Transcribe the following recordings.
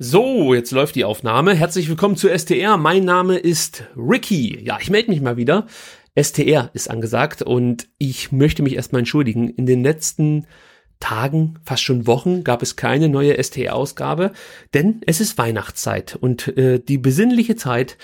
So, jetzt läuft die Aufnahme. Herzlich willkommen zu STR. Mein Name ist Ricky. Ja, ich melde mich mal wieder. STR ist angesagt und ich möchte mich erstmal entschuldigen. In den letzten Tagen, fast schon Wochen, gab es keine neue STR-Ausgabe, denn es ist Weihnachtszeit und äh, die besinnliche Zeit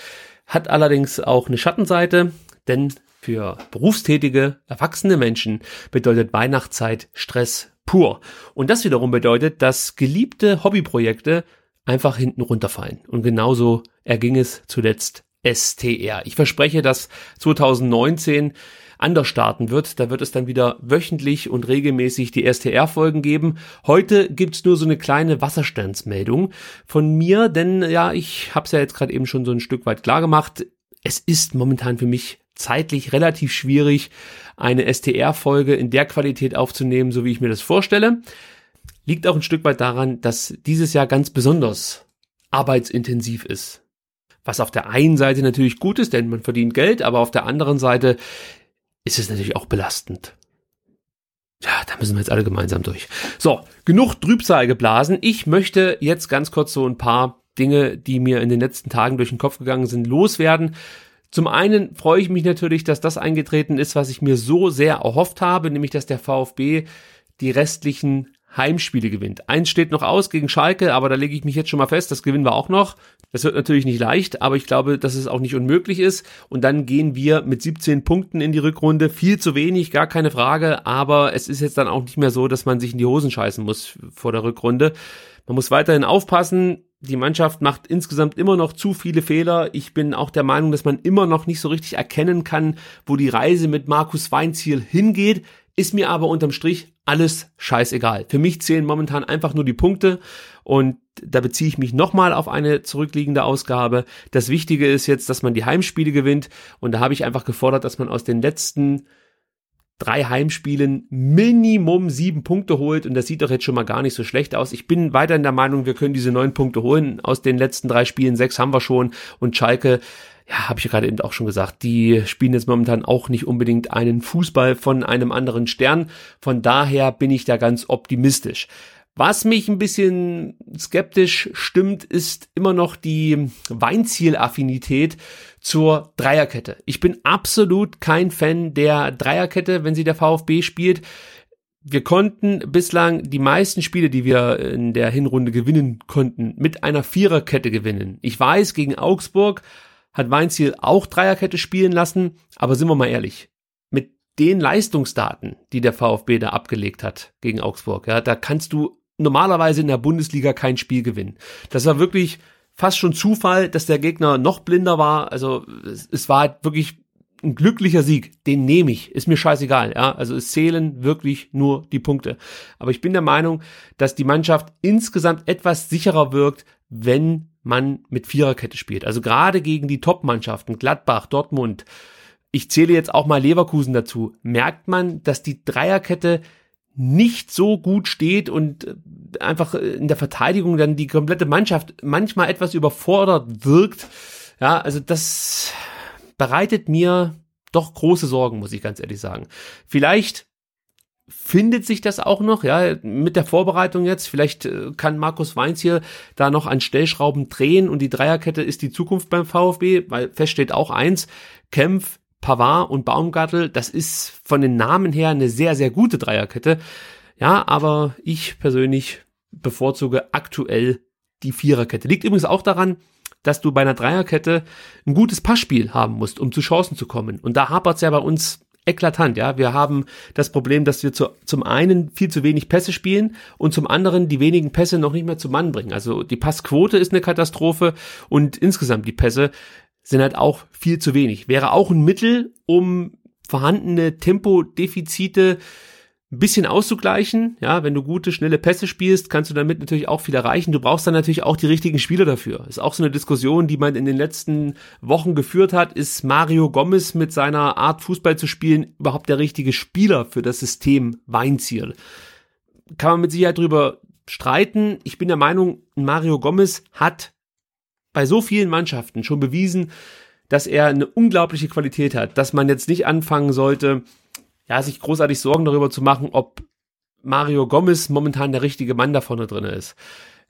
hat allerdings auch eine Schattenseite, denn für berufstätige, erwachsene Menschen bedeutet Weihnachtszeit Stress pur. Und das wiederum bedeutet, dass geliebte Hobbyprojekte einfach hinten runterfallen. Und genauso erging es zuletzt STR. Ich verspreche, dass 2019 anders starten wird. Da wird es dann wieder wöchentlich und regelmäßig die STR-Folgen geben. Heute gibt's nur so eine kleine Wasserstandsmeldung von mir, denn ja, ich habe es ja jetzt gerade eben schon so ein Stück weit klar gemacht. Es ist momentan für mich zeitlich relativ schwierig, eine STR-Folge in der Qualität aufzunehmen, so wie ich mir das vorstelle. Liegt auch ein Stück weit daran, dass dieses Jahr ganz besonders arbeitsintensiv ist. Was auf der einen Seite natürlich gut ist, denn man verdient Geld, aber auf der anderen Seite ist es natürlich auch belastend. Ja, da müssen wir jetzt alle gemeinsam durch. So, genug Trübsal geblasen. Ich möchte jetzt ganz kurz so ein paar Dinge, die mir in den letzten Tagen durch den Kopf gegangen sind, loswerden. Zum einen freue ich mich natürlich, dass das eingetreten ist, was ich mir so sehr erhofft habe, nämlich dass der VfB die restlichen Heimspiele gewinnt. Eins steht noch aus gegen Schalke, aber da lege ich mich jetzt schon mal fest, das gewinnen wir auch noch. Das wird natürlich nicht leicht, aber ich glaube, dass es auch nicht unmöglich ist. Und dann gehen wir mit 17 Punkten in die Rückrunde. Viel zu wenig, gar keine Frage, aber es ist jetzt dann auch nicht mehr so, dass man sich in die Hosen scheißen muss vor der Rückrunde. Man muss weiterhin aufpassen. Die Mannschaft macht insgesamt immer noch zu viele Fehler. Ich bin auch der Meinung, dass man immer noch nicht so richtig erkennen kann, wo die Reise mit Markus Weinziel hingeht. Ist mir aber unterm Strich alles scheißegal. Für mich zählen momentan einfach nur die Punkte und da beziehe ich mich nochmal auf eine zurückliegende Ausgabe. Das Wichtige ist jetzt, dass man die Heimspiele gewinnt und da habe ich einfach gefordert, dass man aus den letzten drei Heimspielen Minimum sieben Punkte holt und das sieht doch jetzt schon mal gar nicht so schlecht aus. Ich bin weiterhin der Meinung, wir können diese neun Punkte holen. Aus den letzten drei Spielen sechs haben wir schon und Schalke ja, habe ich ja gerade eben auch schon gesagt, die spielen jetzt momentan auch nicht unbedingt einen Fußball von einem anderen Stern. Von daher bin ich da ganz optimistisch. Was mich ein bisschen skeptisch stimmt, ist immer noch die Weinzielaffinität zur Dreierkette. Ich bin absolut kein Fan der Dreierkette, wenn sie der VfB spielt. Wir konnten bislang die meisten Spiele, die wir in der Hinrunde gewinnen konnten, mit einer Viererkette gewinnen. Ich weiß, gegen Augsburg hat Weinziel auch Dreierkette spielen lassen, aber sind wir mal ehrlich, mit den Leistungsdaten, die der VfB da abgelegt hat gegen Augsburg, ja, da kannst du normalerweise in der Bundesliga kein Spiel gewinnen. Das war wirklich fast schon Zufall, dass der Gegner noch blinder war. Also es, war halt wirklich ein glücklicher Sieg. Den nehme ich. Ist mir scheißegal. Ja, also es zählen wirklich nur die Punkte. Aber ich bin der Meinung, dass die Mannschaft insgesamt etwas sicherer wirkt, wenn man mit Viererkette spielt. Also gerade gegen die Top-Mannschaften, Gladbach, Dortmund, ich zähle jetzt auch mal Leverkusen dazu, merkt man, dass die Dreierkette nicht so gut steht und äh, einfach in der Verteidigung dann die komplette Mannschaft manchmal etwas überfordert wirkt. Ja, also das bereitet mir doch große Sorgen, muss ich ganz ehrlich sagen. Vielleicht findet sich das auch noch, ja, mit der Vorbereitung jetzt. Vielleicht äh, kann Markus Weinz hier da noch an Stellschrauben drehen und die Dreierkette ist die Zukunft beim VfB, weil fest steht auch eins, Kempf, Pavard und Baumgartel, das ist von den Namen her eine sehr, sehr gute Dreierkette. Ja, aber ich persönlich bevorzuge aktuell die Viererkette. Liegt übrigens auch daran, dass du bei einer Dreierkette ein gutes Passspiel haben musst, um zu Chancen zu kommen. Und da hapert es ja bei uns eklatant, ja. Wir haben das Problem, dass wir zu, zum einen viel zu wenig Pässe spielen und zum anderen die wenigen Pässe noch nicht mehr zum Mann bringen. Also die Passquote ist eine Katastrophe und insgesamt die Pässe sind halt auch viel zu wenig. Wäre auch ein Mittel, um vorhandene Tempodefizite ein bisschen auszugleichen. Ja, wenn du gute, schnelle Pässe spielst, kannst du damit natürlich auch viel erreichen. Du brauchst dann natürlich auch die richtigen Spieler dafür. Ist auch so eine Diskussion, die man in den letzten Wochen geführt hat. Ist Mario Gomez mit seiner Art Fußball zu spielen überhaupt der richtige Spieler für das System Weinziel? Kann man mit Sicherheit drüber streiten. Ich bin der Meinung, Mario Gomez hat bei so vielen Mannschaften schon bewiesen, dass er eine unglaubliche Qualität hat, dass man jetzt nicht anfangen sollte, ja, sich großartig Sorgen darüber zu machen, ob Mario Gomez momentan der richtige Mann da vorne drin ist.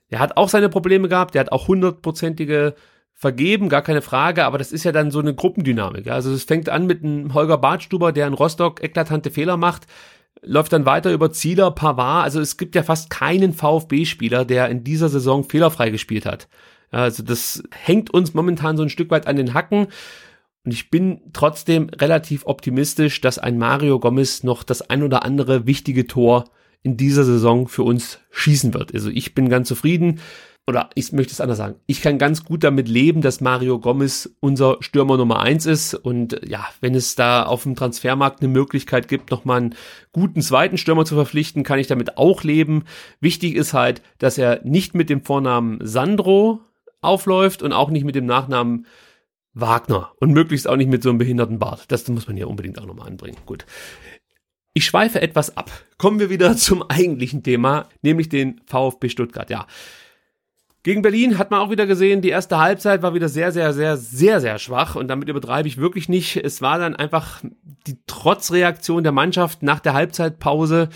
Er hat auch seine Probleme gehabt, der hat auch hundertprozentige vergeben, gar keine Frage, aber das ist ja dann so eine Gruppendynamik. Also es fängt an mit einem Holger Bartstuber, der in Rostock eklatante Fehler macht, läuft dann weiter über Zieler, Pavard. Also es gibt ja fast keinen VfB-Spieler, der in dieser Saison fehlerfrei gespielt hat. Also das hängt uns momentan so ein Stück weit an den Hacken. Und ich bin trotzdem relativ optimistisch, dass ein Mario Gomez noch das ein oder andere wichtige Tor in dieser Saison für uns schießen wird. Also ich bin ganz zufrieden oder ich möchte es anders sagen, ich kann ganz gut damit leben, dass Mario Gomez unser Stürmer Nummer eins ist und ja, wenn es da auf dem Transfermarkt eine Möglichkeit gibt, nochmal einen guten zweiten Stürmer zu verpflichten, kann ich damit auch leben. Wichtig ist halt, dass er nicht mit dem Vornamen Sandro aufläuft und auch nicht mit dem Nachnamen Wagner und möglichst auch nicht mit so einem behinderten Bart. Das muss man ja unbedingt auch nochmal anbringen. Gut. Ich schweife etwas ab. Kommen wir wieder zum eigentlichen Thema, nämlich den VfB Stuttgart. Ja, gegen Berlin hat man auch wieder gesehen, die erste Halbzeit war wieder sehr, sehr, sehr, sehr, sehr schwach und damit übertreibe ich wirklich nicht. Es war dann einfach die Trotzreaktion der Mannschaft nach der Halbzeitpause,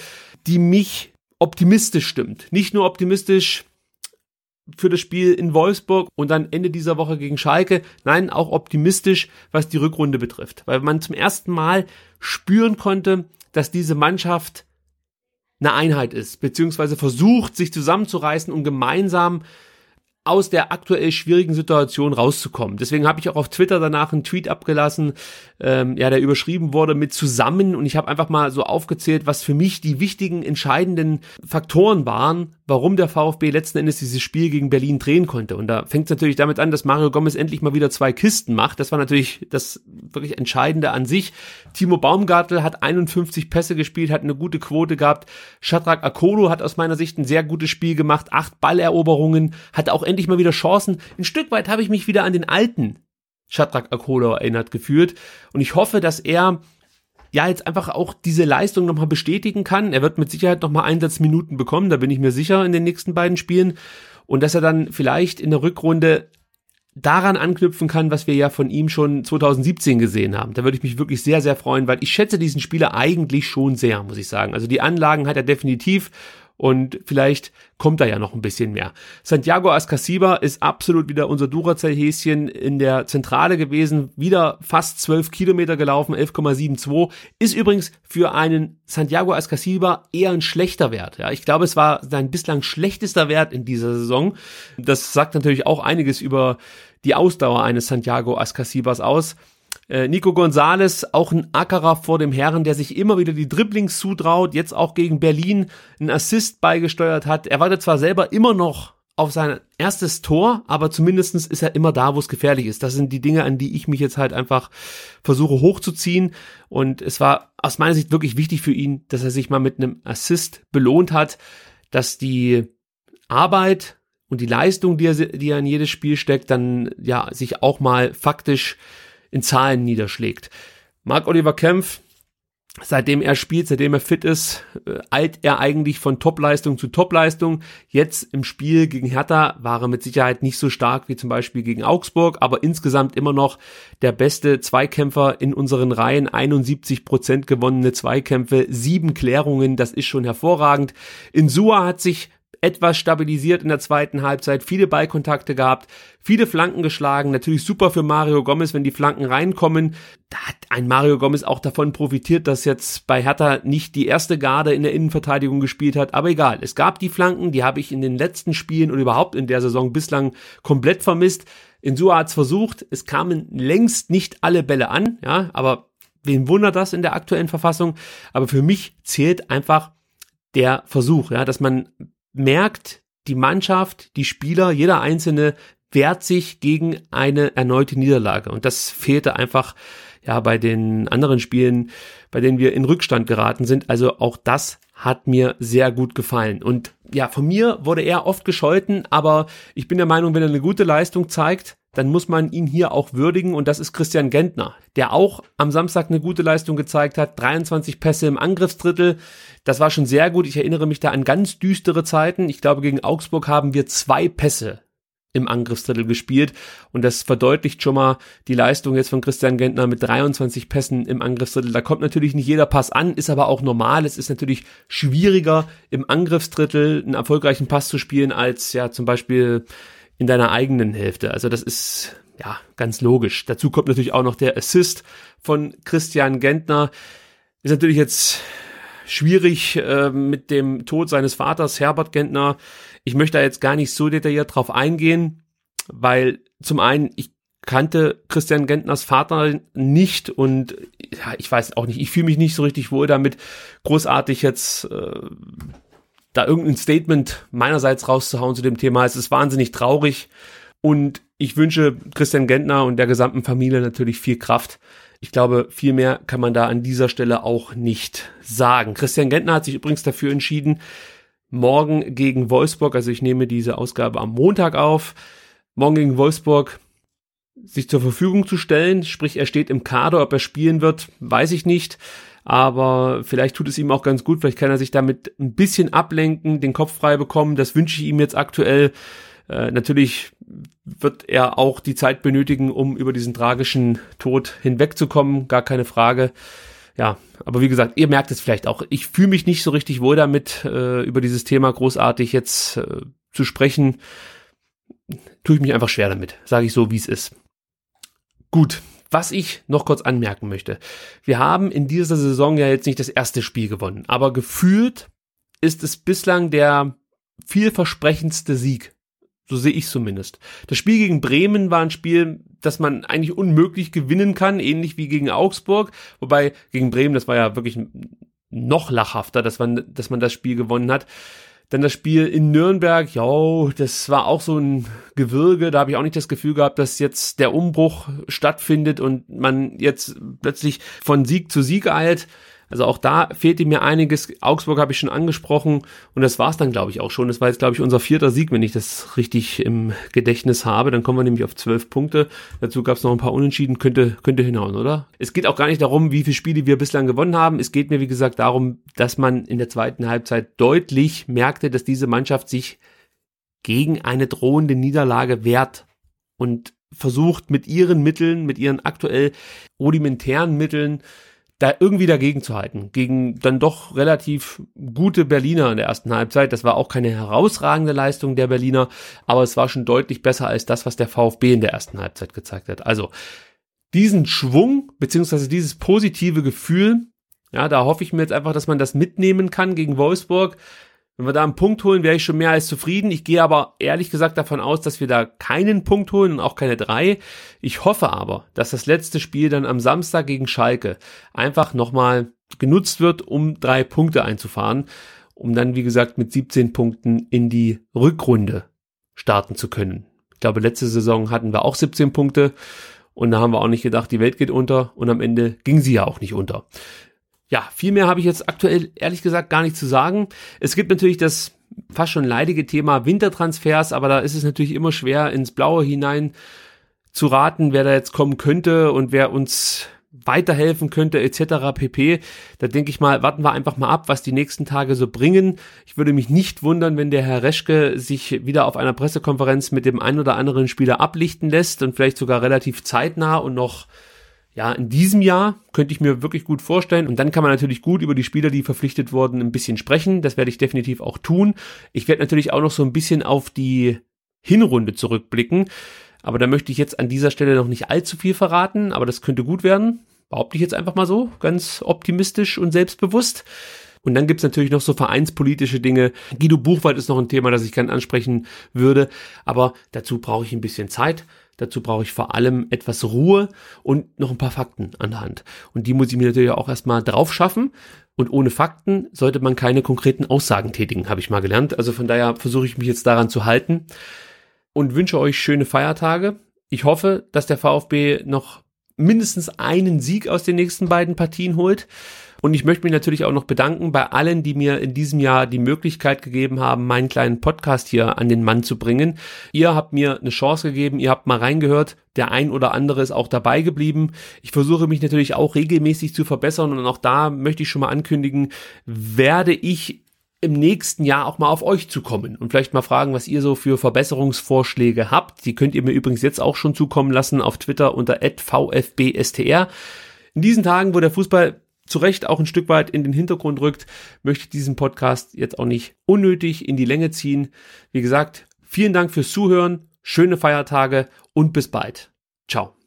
die mich optimistisch stimmt. Nicht nur optimistisch für das Spiel in Wolfsburg und dann Ende dieser Woche gegen Schalke, nein, auch optimistisch, was die Rückrunde betrifft, weil man zum ersten Mal spüren konnte, dass diese Mannschaft eine Einheit ist, beziehungsweise versucht, sich zusammenzureißen, um gemeinsam aus der aktuell schwierigen Situation rauszukommen. Deswegen habe ich auch auf Twitter danach einen Tweet abgelassen, ähm, ja, der überschrieben wurde mit zusammen. Und ich habe einfach mal so aufgezählt, was für mich die wichtigen, entscheidenden Faktoren waren, warum der VfB letzten Endes dieses Spiel gegen Berlin drehen konnte. Und da fängt es natürlich damit an, dass Mario Gomez endlich mal wieder zwei Kisten macht. Das war natürlich das wirklich Entscheidende an sich. Timo Baumgartel hat 51 Pässe gespielt, hat eine gute Quote gehabt. Shadrach Akolo hat aus meiner Sicht ein sehr gutes Spiel gemacht, acht Balleroberungen, hat auch endlich mal wieder Chancen. Ein Stück weit habe ich mich wieder an den alten Shadrach Akolo erinnert gefühlt. Und ich hoffe, dass er ja jetzt einfach auch diese Leistung nochmal bestätigen kann. Er wird mit Sicherheit nochmal Einsatzminuten bekommen, da bin ich mir sicher in den nächsten beiden Spielen. Und dass er dann vielleicht in der Rückrunde daran anknüpfen kann, was wir ja von ihm schon 2017 gesehen haben. Da würde ich mich wirklich sehr, sehr freuen, weil ich schätze diesen Spieler eigentlich schon sehr, muss ich sagen. Also die Anlagen hat er definitiv und vielleicht kommt da ja noch ein bisschen mehr. Santiago Ascasiba ist absolut wieder unser Duracell-Häschen in der Zentrale gewesen, wieder fast 12 Kilometer gelaufen, 11,72, ist übrigens für einen Santiago Ascasiba eher ein schlechter Wert. Ja, ich glaube, es war sein bislang schlechtester Wert in dieser Saison. Das sagt natürlich auch einiges über die Ausdauer eines Santiago Ascasibas aus. Äh, Nico Gonzalez, auch ein Ackerer vor dem Herren, der sich immer wieder die Dribblings zutraut, jetzt auch gegen Berlin einen Assist beigesteuert hat. Er wartet zwar selber immer noch auf sein erstes Tor, aber zumindestens ist er immer da, wo es gefährlich ist. Das sind die Dinge, an die ich mich jetzt halt einfach versuche hochzuziehen. Und es war aus meiner Sicht wirklich wichtig für ihn, dass er sich mal mit einem Assist belohnt hat, dass die Arbeit und die Leistung, die er, die er in jedes Spiel steckt, dann ja sich auch mal faktisch in Zahlen niederschlägt. Marc Oliver Kempf, seitdem er spielt, seitdem er fit ist, äh, eilt er eigentlich von Topleistung zu Topleistung. Jetzt im Spiel gegen Hertha war er mit Sicherheit nicht so stark wie zum Beispiel gegen Augsburg, aber insgesamt immer noch der beste Zweikämpfer in unseren Reihen. 71 Prozent gewonnene Zweikämpfe, sieben Klärungen, das ist schon hervorragend. Insua hat sich etwas stabilisiert in der zweiten Halbzeit, viele Ballkontakte gehabt, viele Flanken geschlagen, natürlich super für Mario Gomez, wenn die Flanken reinkommen. Da hat ein Mario Gomez auch davon profitiert, dass jetzt bei Hertha nicht die erste Garde in der Innenverteidigung gespielt hat, aber egal, es gab die Flanken, die habe ich in den letzten Spielen und überhaupt in der Saison bislang komplett vermisst. Insua hat's versucht, es kamen längst nicht alle Bälle an, ja, aber wen wundert das in der aktuellen Verfassung? Aber für mich zählt einfach der Versuch, ja, dass man merkt, die Mannschaft, die Spieler, jeder Einzelne wehrt sich gegen eine erneute Niederlage. Und das fehlte einfach ja bei den anderen Spielen, bei denen wir in Rückstand geraten sind. Also auch das hat mir sehr gut gefallen. Und ja, von mir wurde er oft gescholten, aber ich bin der Meinung, wenn er eine gute Leistung zeigt, dann muss man ihn hier auch würdigen und das ist Christian Gentner, der auch am Samstag eine gute Leistung gezeigt hat, 23 Pässe im Angriffsdrittel, das war schon sehr gut, ich erinnere mich da an ganz düstere Zeiten, ich glaube gegen Augsburg haben wir zwei Pässe im Angriffsdrittel gespielt und das verdeutlicht schon mal die Leistung jetzt von Christian Gentner mit 23 Pässen im Angriffsdrittel. Da kommt natürlich nicht jeder Pass an, ist aber auch normal. Es ist natürlich schwieriger im Angriffsdrittel einen erfolgreichen Pass zu spielen als ja zum Beispiel in deiner eigenen Hälfte. Also das ist ja ganz logisch. Dazu kommt natürlich auch noch der Assist von Christian Gentner. Ist natürlich jetzt schwierig äh, mit dem Tod seines Vaters Herbert Gentner ich möchte da jetzt gar nicht so detailliert drauf eingehen, weil zum einen, ich kannte Christian Gentners Vater nicht und ja, ich weiß auch nicht, ich fühle mich nicht so richtig wohl damit, großartig jetzt äh, da irgendein Statement meinerseits rauszuhauen zu dem Thema. Es ist wahnsinnig traurig und ich wünsche Christian Gentner und der gesamten Familie natürlich viel Kraft. Ich glaube, viel mehr kann man da an dieser Stelle auch nicht sagen. Christian Gentner hat sich übrigens dafür entschieden, morgen gegen Wolfsburg, also ich nehme diese Ausgabe am Montag auf, morgen gegen Wolfsburg sich zur Verfügung zu stellen, sprich er steht im Kader, ob er spielen wird, weiß ich nicht, aber vielleicht tut es ihm auch ganz gut, vielleicht kann er sich damit ein bisschen ablenken, den Kopf frei bekommen, das wünsche ich ihm jetzt aktuell. Äh, natürlich wird er auch die Zeit benötigen, um über diesen tragischen Tod hinwegzukommen, gar keine Frage ja, aber wie gesagt, ihr merkt es vielleicht auch. Ich fühle mich nicht so richtig wohl damit, äh, über dieses Thema großartig jetzt äh, zu sprechen. Tue ich mich einfach schwer damit, sage ich so, wie es ist. Gut, was ich noch kurz anmerken möchte. Wir haben in dieser Saison ja jetzt nicht das erste Spiel gewonnen, aber gefühlt ist es bislang der vielversprechendste Sieg so sehe ich zumindest. Das Spiel gegen Bremen war ein Spiel, das man eigentlich unmöglich gewinnen kann, ähnlich wie gegen Augsburg. Wobei gegen Bremen, das war ja wirklich noch lachhafter, dass man, dass man das Spiel gewonnen hat. Dann das Spiel in Nürnberg, ja, das war auch so ein Gewürge. Da habe ich auch nicht das Gefühl gehabt, dass jetzt der Umbruch stattfindet und man jetzt plötzlich von Sieg zu Sieg eilt. Also auch da fehlte mir einiges. Augsburg habe ich schon angesprochen und das war es dann, glaube ich, auch schon. Das war jetzt, glaube ich, unser vierter Sieg, wenn ich das richtig im Gedächtnis habe. Dann kommen wir nämlich auf zwölf Punkte. Dazu gab es noch ein paar Unentschieden, könnte, könnte hinhauen, oder? Es geht auch gar nicht darum, wie viele Spiele wir bislang gewonnen haben. Es geht mir, wie gesagt, darum, dass man in der zweiten Halbzeit deutlich merkte, dass diese Mannschaft sich gegen eine drohende Niederlage wehrt und versucht mit ihren Mitteln, mit ihren aktuell rudimentären Mitteln da irgendwie dagegen zu halten. Gegen dann doch relativ gute Berliner in der ersten Halbzeit. Das war auch keine herausragende Leistung der Berliner, aber es war schon deutlich besser als das, was der VfB in der ersten Halbzeit gezeigt hat. Also diesen Schwung beziehungsweise dieses positive Gefühl, ja, da hoffe ich mir jetzt einfach, dass man das mitnehmen kann gegen Wolfsburg. Wenn wir da einen Punkt holen, wäre ich schon mehr als zufrieden. Ich gehe aber ehrlich gesagt davon aus, dass wir da keinen Punkt holen und auch keine drei. Ich hoffe aber, dass das letzte Spiel dann am Samstag gegen Schalke einfach nochmal genutzt wird, um drei Punkte einzufahren, um dann, wie gesagt, mit 17 Punkten in die Rückrunde starten zu können. Ich glaube, letzte Saison hatten wir auch 17 Punkte und da haben wir auch nicht gedacht, die Welt geht unter und am Ende ging sie ja auch nicht unter ja, viel mehr habe ich jetzt aktuell ehrlich gesagt gar nicht zu sagen. Es gibt natürlich das fast schon leidige Thema Wintertransfers, aber da ist es natürlich immer schwer ins Blaue hinein zu raten, wer da jetzt kommen könnte und wer uns weiterhelfen könnte etc. pp. Da denke ich mal, warten wir einfach mal ab, was die nächsten Tage so bringen. Ich würde mich nicht wundern, wenn der Herr Reschke sich wieder auf einer Pressekonferenz mit dem einen oder anderen Spieler ablichten lässt und vielleicht sogar relativ zeitnah und noch ja, in diesem Jahr könnte ich mir wirklich gut vorstellen. Und dann kann man natürlich gut über die Spieler, die verpflichtet wurden, ein bisschen sprechen. Das werde ich definitiv auch tun. Ich werde natürlich auch noch so ein bisschen auf die Hinrunde zurückblicken. Aber da möchte ich jetzt an dieser Stelle noch nicht allzu viel verraten. Aber das könnte gut werden. Behaupte ich jetzt einfach mal so. Ganz optimistisch und selbstbewusst. Und dann gibt's natürlich noch so vereinspolitische Dinge. Guido Buchwald ist noch ein Thema, das ich gerne ansprechen würde. Aber dazu brauche ich ein bisschen Zeit. Dazu brauche ich vor allem etwas Ruhe und noch ein paar Fakten an der Hand. Und die muss ich mir natürlich auch erstmal drauf schaffen. Und ohne Fakten sollte man keine konkreten Aussagen tätigen, habe ich mal gelernt. Also von daher versuche ich mich jetzt daran zu halten und wünsche euch schöne Feiertage. Ich hoffe, dass der VfB noch mindestens einen Sieg aus den nächsten beiden Partien holt. Und ich möchte mich natürlich auch noch bedanken bei allen, die mir in diesem Jahr die Möglichkeit gegeben haben, meinen kleinen Podcast hier an den Mann zu bringen. Ihr habt mir eine Chance gegeben, ihr habt mal reingehört. Der ein oder andere ist auch dabei geblieben. Ich versuche mich natürlich auch regelmäßig zu verbessern und auch da möchte ich schon mal ankündigen, werde ich im nächsten Jahr auch mal auf euch zu kommen und vielleicht mal fragen, was ihr so für Verbesserungsvorschläge habt. Die könnt ihr mir übrigens jetzt auch schon zukommen lassen auf Twitter unter @vfbstr. In diesen Tagen, wo der Fußball zu Recht auch ein Stück weit in den Hintergrund rückt, möchte ich diesen Podcast jetzt auch nicht unnötig in die Länge ziehen. Wie gesagt, vielen Dank fürs Zuhören, schöne Feiertage und bis bald. Ciao.